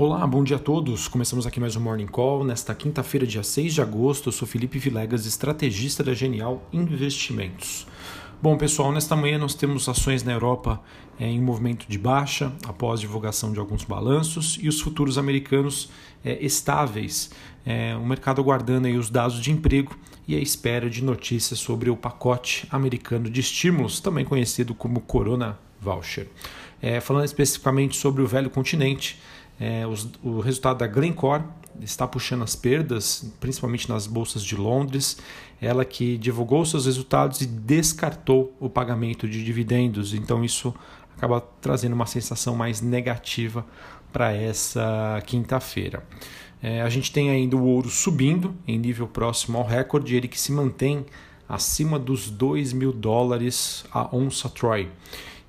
Olá, bom dia a todos. Começamos aqui mais um Morning Call. Nesta quinta-feira, dia 6 de agosto, eu sou Felipe Vilegas, estrategista da Genial Investimentos. Bom, pessoal, nesta manhã nós temos ações na Europa é, em movimento de baixa após divulgação de alguns balanços e os futuros americanos é, estáveis. É, o mercado aguardando aí os dados de emprego e a espera de notícias sobre o pacote americano de estímulos, também conhecido como Corona Voucher. Falando especificamente sobre o velho continente, é, os, o resultado da Glencore está puxando as perdas, principalmente nas bolsas de Londres. Ela que divulgou seus resultados e descartou o pagamento de dividendos. Então isso acaba trazendo uma sensação mais negativa para essa quinta-feira. É, a gente tem ainda o ouro subindo em nível próximo ao recorde, ele que se mantém acima dos 2 mil dólares a onça Troy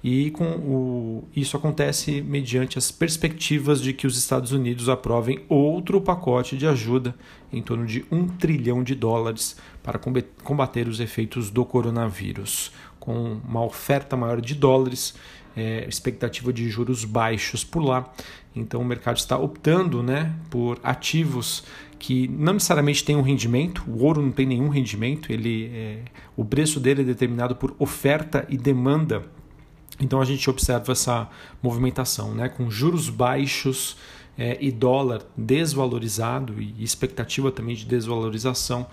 e com o, isso acontece mediante as perspectivas de que os Estados Unidos aprovem outro pacote de ajuda em torno de um trilhão de dólares para combater os efeitos do coronavírus, com uma oferta maior de dólares, é, expectativa de juros baixos por lá. Então o mercado está optando né, por ativos que não necessariamente têm um rendimento, o ouro não tem nenhum rendimento, ele, é, o preço dele é determinado por oferta e demanda então a gente observa essa movimentação, né? com juros baixos é, e dólar desvalorizado e expectativa também de desvalorização,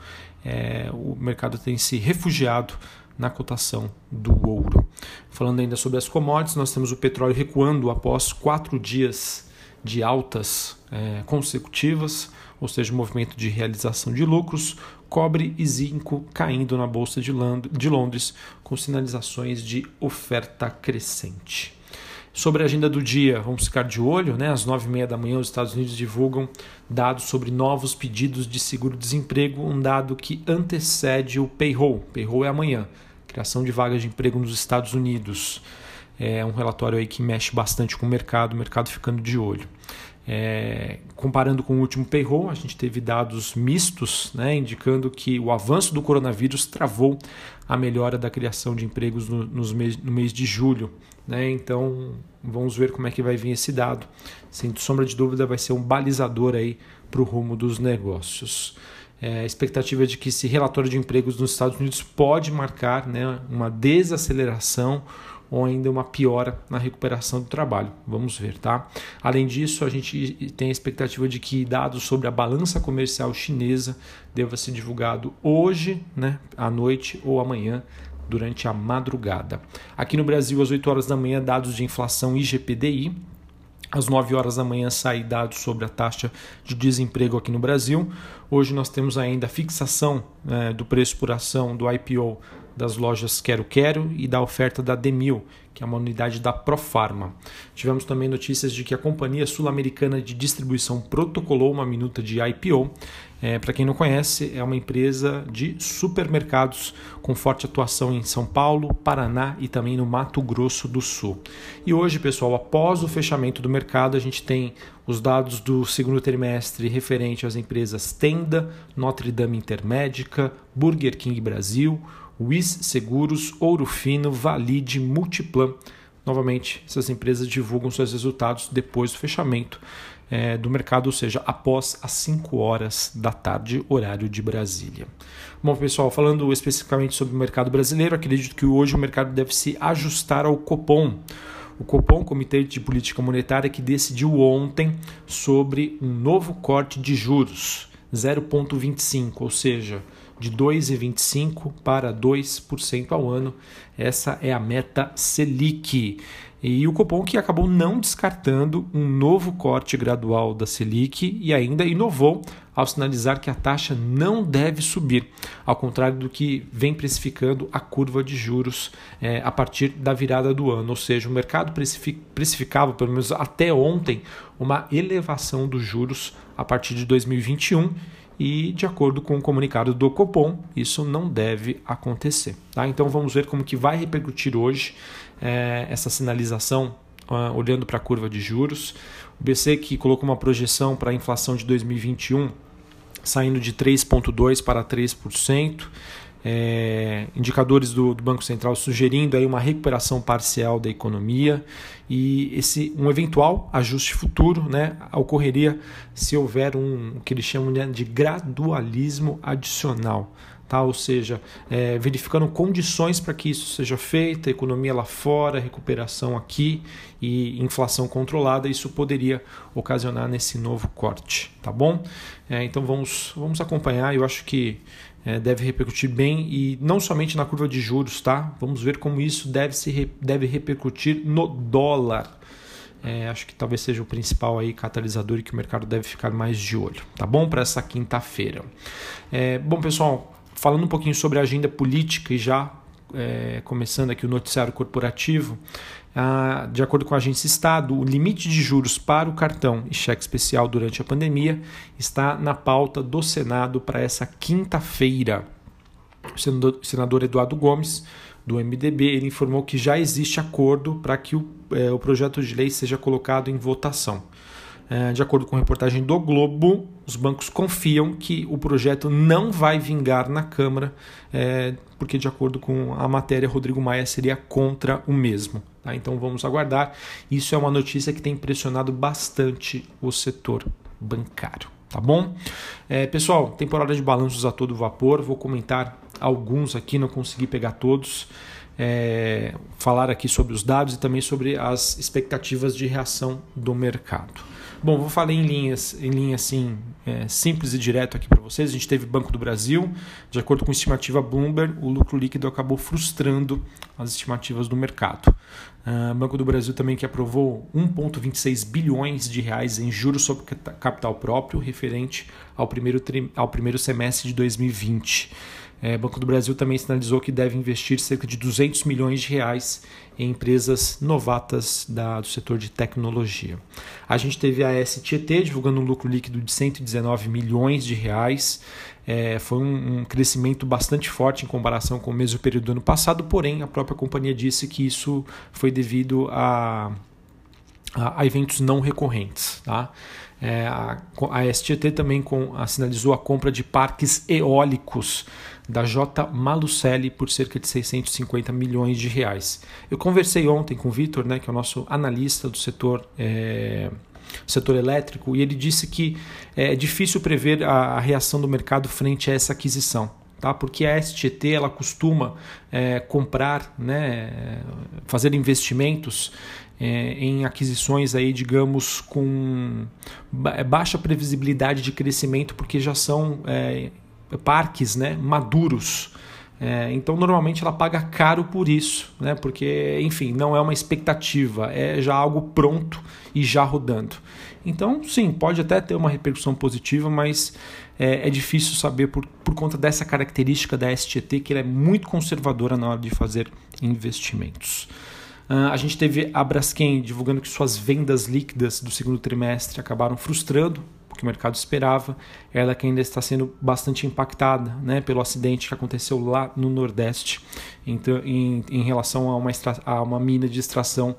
é, o mercado tem se refugiado na cotação do ouro. Falando ainda sobre as commodities, nós temos o petróleo recuando após quatro dias de altas é, consecutivas, ou seja, movimento de realização de lucros, cobre e zinco caindo na Bolsa de Londres, com sinalizações de oferta crescente. Sobre a agenda do dia, vamos ficar de olho, né? Às nove e meia da manhã, os Estados Unidos divulgam dados sobre novos pedidos de seguro-desemprego, um dado que antecede o payroll. Payroll é amanhã, criação de vagas de emprego nos Estados Unidos. É um relatório aí que mexe bastante com o mercado, o mercado ficando de olho. É, comparando com o último payroll, a gente teve dados mistos, né, indicando que o avanço do coronavírus travou a melhora da criação de empregos no, nos mês, no mês de julho. Né? Então, vamos ver como é que vai vir esse dado. Sem sombra de dúvida, vai ser um balizador para o rumo dos negócios. É, a expectativa é de que esse relatório de empregos nos Estados Unidos pode marcar né, uma desaceleração ou ainda uma piora na recuperação do trabalho. Vamos ver, tá? Além disso, a gente tem a expectativa de que dados sobre a balança comercial chinesa deva ser divulgado hoje, né, à noite ou amanhã durante a madrugada. Aqui no Brasil, às 8 horas da manhã, dados de inflação IGPDI, às 9 horas da manhã sai dados sobre a taxa de desemprego aqui no Brasil. Hoje nós temos ainda a fixação é, do preço por ação do IPO das lojas Quero Quero e da oferta da Demil, que é uma unidade da Profarma. Tivemos também notícias de que a Companhia Sul-Americana de Distribuição protocolou uma minuta de IPO. É, Para quem não conhece, é uma empresa de supermercados com forte atuação em São Paulo, Paraná e também no Mato Grosso do Sul. E hoje, pessoal, após o fechamento do mercado, a gente tem os dados do segundo trimestre referente às empresas Tenda, Notre Dame Intermédica, Burger King Brasil, WIS Seguros, Ouro Fino, Valide, Multiplan. Novamente, essas empresas divulgam seus resultados depois do fechamento é, do mercado, ou seja, após as 5 horas da tarde, horário de Brasília. Bom, pessoal, falando especificamente sobre o mercado brasileiro, acredito que hoje o mercado deve se ajustar ao Copom. O Copom, Comitê de Política Monetária, que decidiu ontem sobre um novo corte de juros, 0,25, ou seja, de 2,25% para 2% ao ano. Essa é a meta Selic. E o Copom que acabou não descartando um novo corte gradual da Selic e ainda inovou ao sinalizar que a taxa não deve subir, ao contrário do que vem precificando a curva de juros é, a partir da virada do ano. Ou seja, o mercado precificava, pelo menos até ontem, uma elevação dos juros a partir de 2021 e de acordo com o comunicado do Copom, isso não deve acontecer. Tá? Então vamos ver como que vai repercutir hoje é, essa sinalização uh, olhando para a curva de juros. O BC que colocou uma projeção para a inflação de 2021 saindo de 3,2% para 3%. É, indicadores do, do, Banco Central sugerindo aí uma recuperação parcial da economia e esse um eventual ajuste futuro né, ocorreria se houver um o que eles chamam de gradualismo adicional. Tá? ou seja, é, verificando condições para que isso seja feito, economia lá fora, recuperação aqui e inflação controlada, isso poderia ocasionar nesse novo corte, tá bom? É, então vamos, vamos acompanhar, eu acho que é, deve repercutir bem e não somente na curva de juros, tá? Vamos ver como isso deve, se, deve repercutir no dólar. É, acho que talvez seja o principal aí catalisador e que o mercado deve ficar mais de olho, tá bom? Para essa quinta-feira. É, bom, pessoal, falando um pouquinho sobre a agenda política e já é, começando aqui o noticiário corporativo, ah, de acordo com a agência Estado, o limite de juros para o cartão e cheque especial durante a pandemia está na pauta do Senado para essa quinta-feira. O senador, Eduardo Gomes, do MDB, ele informou que já existe acordo para que o, é, o projeto de lei seja colocado em votação. É, de acordo com a reportagem do Globo, os bancos confiam que o projeto não vai vingar na Câmara, é, porque, de acordo com a matéria, Rodrigo Maia seria contra o mesmo. Tá? Então vamos aguardar. Isso é uma notícia que tem impressionado bastante o setor bancário. Tá bom? É, pessoal, temporada de balanços a todo vapor. Vou comentar alguns aqui, não consegui pegar todos. É, falar aqui sobre os dados e também sobre as expectativas de reação do mercado. Bom, vou falar em linhas, em linha assim, é, simples e direto aqui para vocês. A gente teve Banco do Brasil, de acordo com a estimativa Bloomberg, o lucro líquido acabou frustrando as estimativas do mercado. Uh, Banco do Brasil também que aprovou 1,26 bilhões de reais em juros sobre capital próprio referente ao primeiro, ao primeiro semestre de 2020. É, Banco do Brasil também sinalizou que deve investir cerca de 200 milhões de reais em empresas novatas da, do setor de tecnologia. A gente teve a STT divulgando um lucro líquido de 119 milhões de reais. É, foi um, um, crescimento bastante forte em comparação com o mesmo período do ano passado, porém a própria companhia disse que isso foi devido a, a, a eventos não recorrentes. Tá? É, a, a STT também com, a, sinalizou a compra de parques eólicos da J. Malucelli por cerca de 650 milhões de reais. Eu conversei ontem com o Vitor, né, que é o nosso analista do setor, é, setor elétrico, e ele disse que é difícil prever a, a reação do mercado frente a essa aquisição. Tá? Porque a STT ela costuma é, comprar, né, fazer investimentos é, em aquisições aí, digamos, com baixa previsibilidade de crescimento, porque já são é, parques né, maduros. É, então, normalmente ela paga caro por isso, né, porque, enfim, não é uma expectativa, é já algo pronto e já rodando. Então, sim, pode até ter uma repercussão positiva, mas é, é difícil saber por, por conta dessa característica da STT, que ela é muito conservadora na hora de fazer investimentos. Uh, a gente teve a Braskem divulgando que suas vendas líquidas do segundo trimestre acabaram frustrando que o mercado esperava, ela que ainda está sendo bastante impactada né, pelo acidente que aconteceu lá no Nordeste então, em, em relação a uma, extra, a uma mina de extração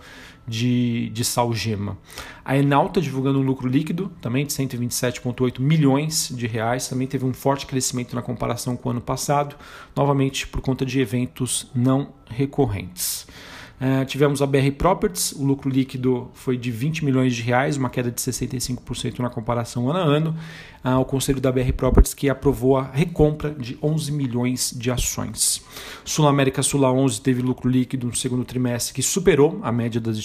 de, de salgema. A Enalta divulgando um lucro líquido também de 127,8 milhões de reais, também teve um forte crescimento na comparação com o ano passado, novamente por conta de eventos não recorrentes. Uh, tivemos a BR Properties, o lucro líquido foi de 20 milhões de reais, uma queda de 65% na comparação ano a ano. Uh, o conselho da BR Properties que aprovou a recompra de 11 milhões de ações. Sul América Sula 11 teve lucro líquido no segundo trimestre que superou a média das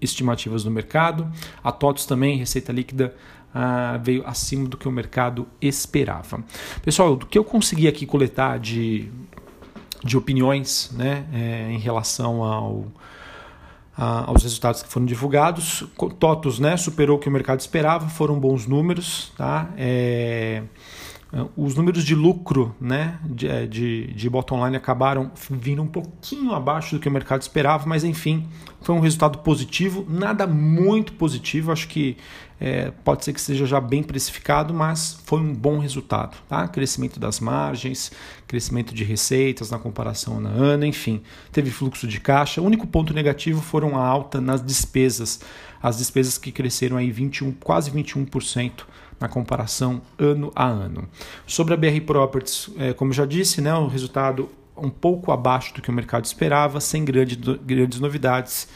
estimativas do mercado. A TOTOS também, receita líquida Uh, veio acima do que o mercado esperava. Pessoal, do que eu consegui aqui coletar de de opiniões né, é, em relação ao, a, aos resultados que foram divulgados. TOTOS né, superou o que o mercado esperava, foram bons números. Tá? É, os números de lucro né, de, é, de, de bottom line acabaram vindo um pouquinho abaixo do que o mercado esperava, mas enfim, foi um resultado positivo, nada muito positivo, acho que é, pode ser que seja já bem precificado, mas foi um bom resultado. Tá? Crescimento das margens, crescimento de receitas na comparação na ano, enfim, teve fluxo de caixa. O único ponto negativo foram a alta nas despesas, as despesas que cresceram aí 21, quase 21% na comparação ano a ano. Sobre a BR Properties, é, como já disse, né, o resultado um pouco abaixo do que o mercado esperava, sem grande, grandes novidades.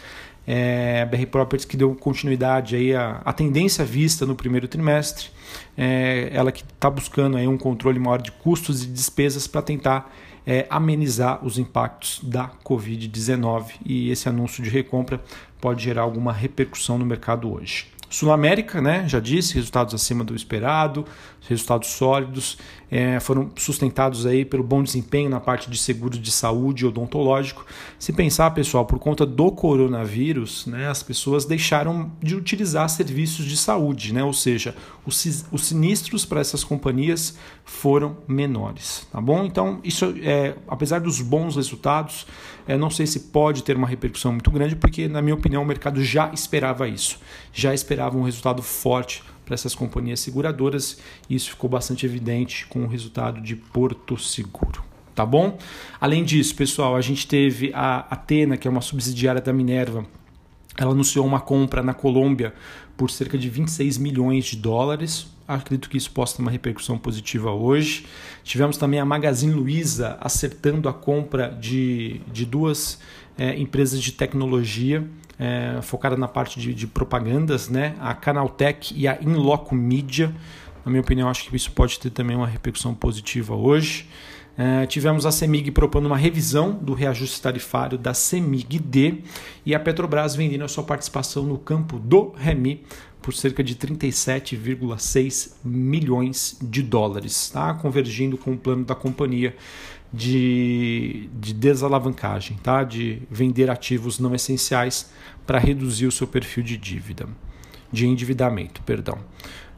É, BR Properties que deu continuidade aí à, à tendência vista no primeiro trimestre, é, ela que está buscando aí um controle maior de custos e despesas para tentar é, amenizar os impactos da Covid-19 e esse anúncio de recompra pode gerar alguma repercussão no mercado hoje. Sul América, né, já disse, resultados acima do esperado, resultados sólidos, é, foram sustentados aí pelo bom desempenho na parte de seguros de saúde odontológico. Se pensar, pessoal, por conta do coronavírus, né, as pessoas deixaram de utilizar serviços de saúde, né, ou seja, os, os sinistros para essas companhias foram menores, tá bom? Então, isso é, apesar dos bons resultados, é, não sei se pode ter uma repercussão muito grande, porque, na minha opinião, o mercado já esperava isso, já esperava um resultado forte para essas companhias seguradoras e isso ficou bastante evidente com o resultado de Porto Seguro. Tá bom? Além disso, pessoal, a gente teve a Atena, que é uma subsidiária da Minerva, ela anunciou uma compra na Colômbia por cerca de 26 milhões de dólares. Acredito que isso possa ter uma repercussão positiva hoje. Tivemos também a Magazine Luiza acertando a compra de, de duas é, empresas de tecnologia é, focada na parte de, de, propagandas, né? a Canaltech e a Inloco Media. Na minha opinião, acho que isso pode ter também uma repercussão positiva hoje. É, tivemos a CEMIG propondo uma revisão do reajuste tarifário da CEMIG-D e a Petrobras vendendo a sua participação no campo do REMI por cerca de 37,6 milhões de dólares, tá? convergindo com o plano da companhia de, de desalavancagem, tá? de vender ativos não essenciais para reduzir o seu perfil de dívida, de endividamento, perdão.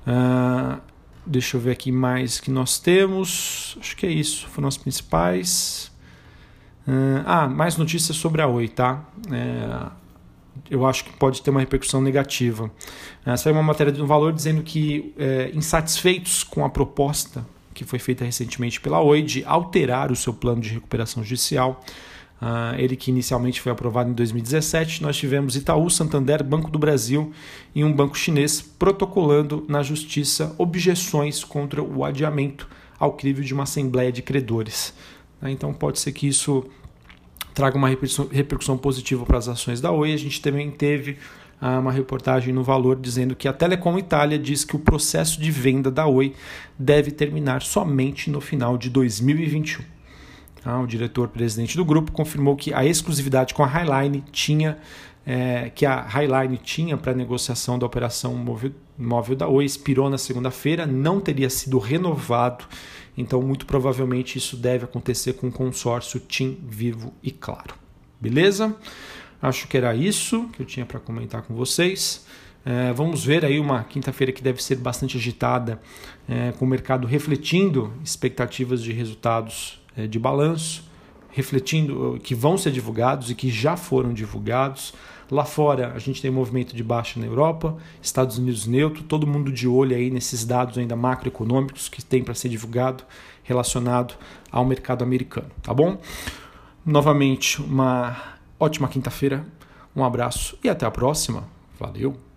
Uh, deixa eu ver aqui mais que nós temos. Acho que é isso, foram as principais. Uh, ah, mais notícias sobre a Oi, tá? É, eu acho que pode ter uma repercussão negativa. Uh, saiu uma matéria do Valor dizendo que, é, insatisfeitos com a proposta que foi feita recentemente pela Oi de alterar o seu plano de recuperação judicial. Uh, ele que inicialmente foi aprovado em 2017, nós tivemos Itaú, Santander, Banco do Brasil e um banco chinês protocolando na justiça objeções contra o adiamento ao crivo de uma assembleia de credores. Uh, então pode ser que isso traga uma repercussão, repercussão positiva para as ações da Oi. A gente também teve uma reportagem no Valor dizendo que a Telecom Itália diz que o processo de venda da Oi deve terminar somente no final de 2021. Ah, o diretor-presidente do grupo confirmou que a exclusividade com a Highline tinha é, que a Highline tinha para negociação da operação móvel, móvel da Oi expirou na segunda-feira, não teria sido renovado, então muito provavelmente isso deve acontecer com o consórcio TIM, Vivo e Claro. Beleza? Acho que era isso que eu tinha para comentar com vocês. É, vamos ver aí uma quinta-feira que deve ser bastante agitada, é, com o mercado refletindo expectativas de resultados é, de balanço, refletindo que vão ser divulgados e que já foram divulgados. Lá fora a gente tem movimento de baixa na Europa, Estados Unidos neutro, todo mundo de olho aí nesses dados ainda macroeconômicos que tem para ser divulgado relacionado ao mercado americano, tá bom? Novamente uma Ótima quinta-feira, um abraço e até a próxima. Valeu!